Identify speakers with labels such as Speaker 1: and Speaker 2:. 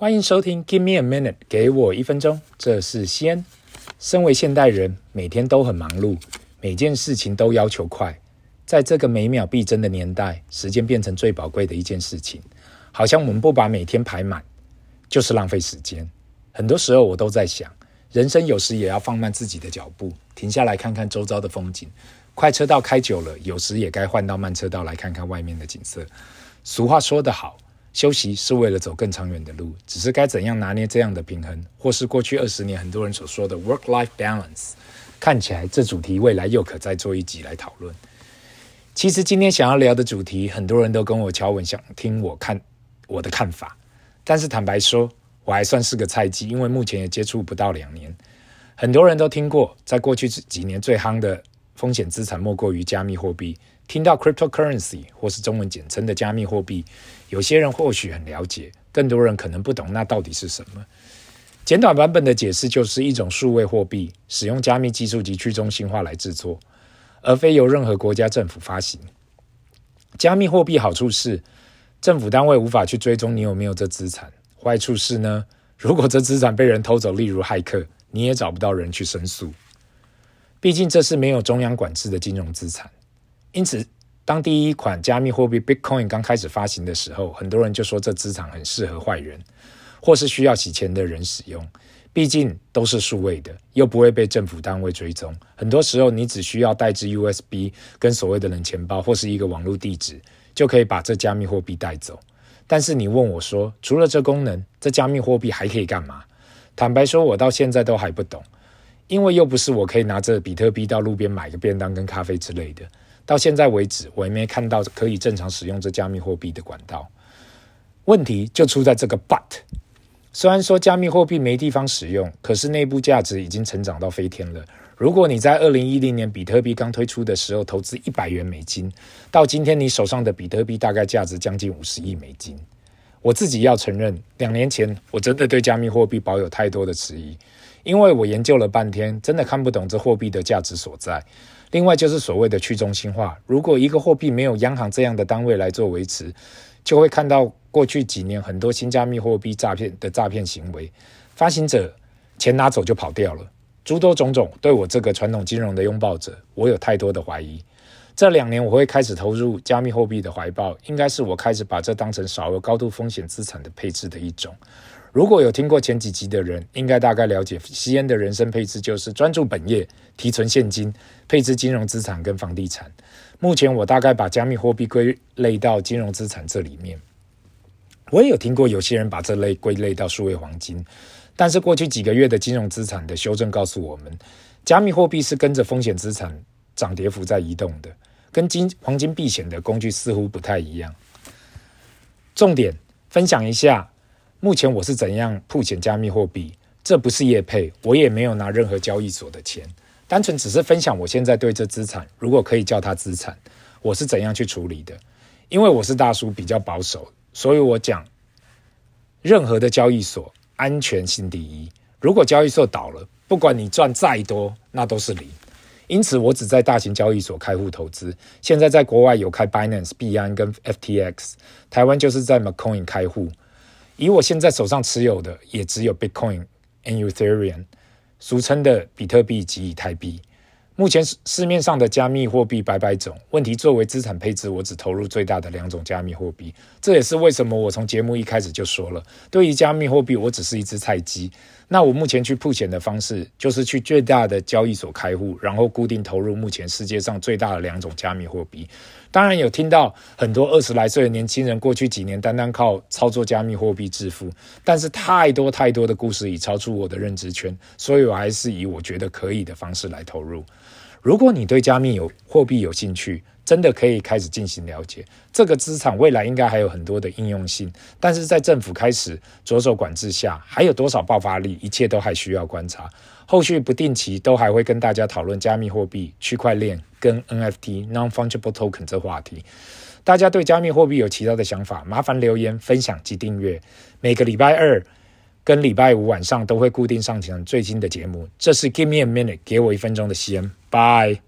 Speaker 1: 欢迎收听 Give me a minute，给我一分钟。这是西恩。身为现代人，每天都很忙碌，每件事情都要求快。在这个每秒必争的年代，时间变成最宝贵的一件事情。好像我们不把每天排满，就是浪费时间。很多时候，我都在想，人生有时也要放慢自己的脚步，停下来看看周遭的风景。快车道开久了，有时也该换到慢车道来看看外面的景色。俗话说得好。休息是为了走更长远的路，只是该怎样拿捏这样的平衡，或是过去二十年很多人所说的 work-life balance，看起来这主题未来又可再做一集来讨论。其实今天想要聊的主题，很多人都跟我敲碗想听我看我的看法，但是坦白说，我还算是个菜鸡，因为目前也接触不到两年。很多人都听过，在过去几年最夯的风险资产莫过于加密货币。听到 cryptocurrency 或是中文简称的加密货币，有些人或许很了解，更多人可能不懂那到底是什么。简短版本的解释就是一种数位货币，使用加密技术及去中心化来制作，而非由任何国家政府发行。加密货币好处是，政府单位无法去追踪你有没有这资产；坏处是呢，如果这资产被人偷走，例如骇客，你也找不到人去申诉。毕竟这是没有中央管制的金融资产。因此，当第一款加密货币 Bitcoin 刚开始发行的时候，很多人就说这资产很适合坏人，或是需要洗钱的人使用。毕竟都是数位的，又不会被政府单位追踪。很多时候，你只需要带支 USB 跟所谓的冷钱包，或是一个网络地址，就可以把这加密货币带走。但是你问我说，除了这功能，这加密货币还可以干嘛？坦白说，我到现在都还不懂，因为又不是我可以拿着比特币到路边买个便当跟咖啡之类的。到现在为止，我也没看到可以正常使用这加密货币的管道。问题就出在这个 but。虽然说加密货币没地方使用，可是内部价值已经成长到飞天了。如果你在二零一零年比特币刚推出的时候投资一百元美金，到今天你手上的比特币大概价值将近五十亿美金。我自己要承认，两年前我真的对加密货币保有太多的迟疑，因为我研究了半天，真的看不懂这货币的价值所在。另外就是所谓的去中心化，如果一个货币没有央行这样的单位来做维持，就会看到过去几年很多新加密货币诈骗的诈骗行为，发行者钱拿走就跑掉了，诸多种种，对我这个传统金融的拥抱者，我有太多的怀疑。这两年我会开始投入加密货币的怀抱，应该是我开始把这当成少额高度风险资产的配置的一种。如果有听过前几集的人，应该大概了解西恩的人生配置就是专注本业、提存现金、配置金融资产跟房地产。目前我大概把加密货币归类到金融资产这里面。我也有听过有些人把这类归类到数位黄金，但是过去几个月的金融资产的修正告诉我们，加密货币是跟着风险资产涨跌幅在移动的，跟金黄金避险的工具似乎不太一样。重点分享一下。目前我是怎样铺钱加密货币？这不是业配，我也没有拿任何交易所的钱，单纯只是分享我现在对这资产，如果可以叫它资产，我是怎样去处理的。因为我是大叔，比较保守，所以我讲任何的交易所安全性第一。如果交易所倒了，不管你赚再多，那都是零。因此，我只在大型交易所开户投资。现在在国外有开 Binance、币安跟 FTX，台湾就是在 McCoin 开户。以我现在手上持有的，也只有 Bitcoin and Ethereum，俗称的比特币及以太币。目前市面上的加密货币百百种，问题作为资产配置，我只投入最大的两种加密货币。这也是为什么我从节目一开始就说了，对于加密货币，我只是一只菜鸡。那我目前去铺钱的方式，就是去最大的交易所开户，然后固定投入目前世界上最大的两种加密货币。当然有听到很多二十来岁的年轻人，过去几年单单靠操作加密货币致富，但是太多太多的故事已超出我的认知圈，所以我还是以我觉得可以的方式来投入。如果你对加密有货币有兴趣，真的可以开始进行了解。这个资产未来应该还有很多的应用性，但是在政府开始着手管制下，还有多少爆发力，一切都还需要观察。后续不定期都还会跟大家讨论加密货币、区块链跟 NFT（Non-Fungible Token） 这话题。大家对加密货币有其他的想法，麻烦留言分享及订阅。每个礼拜二跟礼拜五晚上都会固定上传最新的节目。这是 Give me a minute，给我一分钟的时间。Bye。